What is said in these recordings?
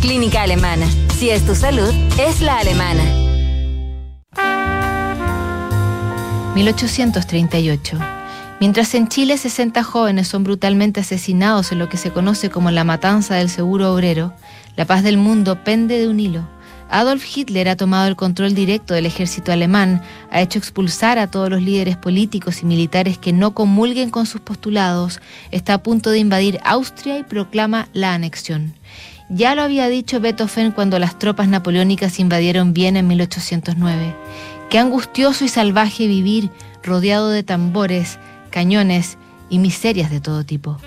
Clínica Alemana. Si es tu salud, es la alemana. 1838. Mientras en Chile 60 jóvenes son brutalmente asesinados en lo que se conoce como la matanza del seguro obrero, la paz del mundo pende de un hilo. Adolf Hitler ha tomado el control directo del ejército alemán, ha hecho expulsar a todos los líderes políticos y militares que no comulguen con sus postulados, está a punto de invadir Austria y proclama la anexión. Ya lo había dicho Beethoven cuando las tropas napoleónicas invadieron Viena en 1809. Qué angustioso y salvaje vivir rodeado de tambores, cañones y miserias de todo tipo.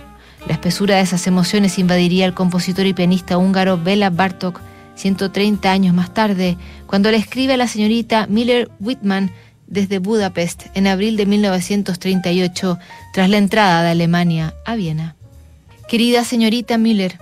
La espesura de esas emociones invadiría al compositor y pianista húngaro Bela Bartok 130 años más tarde, cuando le escribe a la señorita Miller Whitman desde Budapest en abril de 1938, tras la entrada de Alemania a Viena. Querida señorita Miller,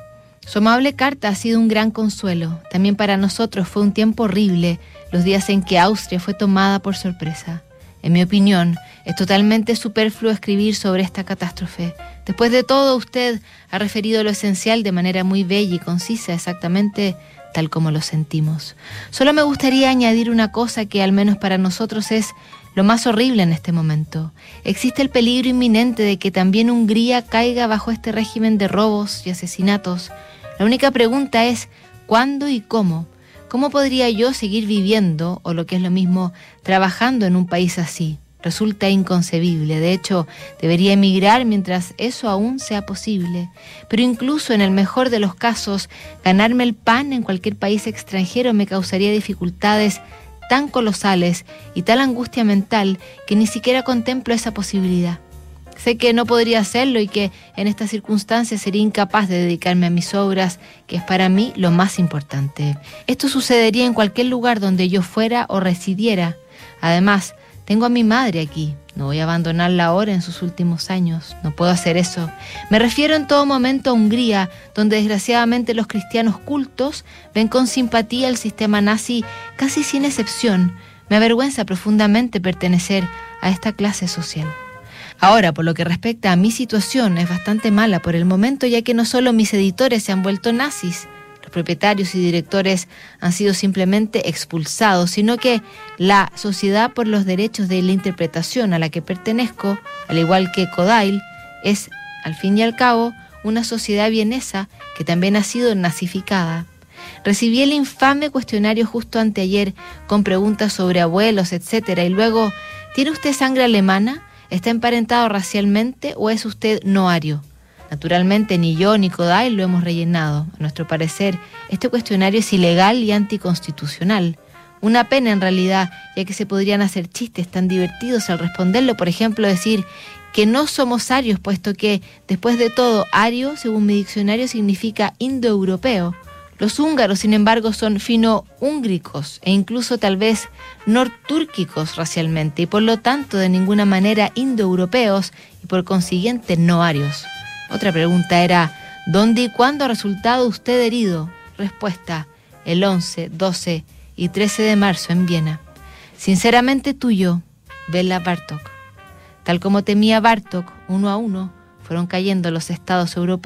su amable carta ha sido un gran consuelo. También para nosotros fue un tiempo horrible los días en que Austria fue tomada por sorpresa. En mi opinión, es totalmente superfluo escribir sobre esta catástrofe. Después de todo, usted ha referido lo esencial de manera muy bella y concisa, exactamente tal como lo sentimos. Solo me gustaría añadir una cosa que al menos para nosotros es lo más horrible en este momento. Existe el peligro inminente de que también Hungría caiga bajo este régimen de robos y asesinatos. La única pregunta es ¿cuándo y cómo? ¿Cómo podría yo seguir viviendo, o lo que es lo mismo, trabajando en un país así? Resulta inconcebible. De hecho, debería emigrar mientras eso aún sea posible. Pero incluso en el mejor de los casos, ganarme el pan en cualquier país extranjero me causaría dificultades tan colosales y tal angustia mental que ni siquiera contemplo esa posibilidad. Sé que no podría hacerlo y que en estas circunstancias sería incapaz de dedicarme a mis obras, que es para mí lo más importante. Esto sucedería en cualquier lugar donde yo fuera o residiera. Además, tengo a mi madre aquí. No voy a abandonarla ahora en sus últimos años. No puedo hacer eso. Me refiero en todo momento a Hungría, donde desgraciadamente los cristianos cultos ven con simpatía el sistema nazi casi sin excepción. Me avergüenza profundamente pertenecer a esta clase social. Ahora, por lo que respecta a mi situación, es bastante mala por el momento, ya que no solo mis editores se han vuelto nazis, los propietarios y directores han sido simplemente expulsados, sino que la Sociedad por los Derechos de la Interpretación a la que pertenezco, al igual que Kodail, es, al fin y al cabo, una sociedad vienesa que también ha sido nazificada. Recibí el infame cuestionario justo anteayer con preguntas sobre abuelos, etcétera, y luego, ¿tiene usted sangre alemana? ¿Está emparentado racialmente o es usted noario? Naturalmente ni yo ni Kodai lo hemos rellenado. A nuestro parecer, este cuestionario es ilegal y anticonstitucional. Una pena en realidad, ya que se podrían hacer chistes tan divertidos al responderlo, por ejemplo, decir que no somos arios, puesto que, después de todo, ario, según mi diccionario, significa indoeuropeo. Los húngaros, sin embargo, son fino-húngricos e incluso tal vez nortúrquicos racialmente y por lo tanto de ninguna manera indoeuropeos y por consiguiente no arios. Otra pregunta era, ¿dónde y cuándo ha resultado usted herido? Respuesta, el 11, 12 y 13 de marzo en Viena. Sinceramente tuyo, Bela Bartok. Tal como temía Bartok, uno a uno, fueron cayendo los estados europeos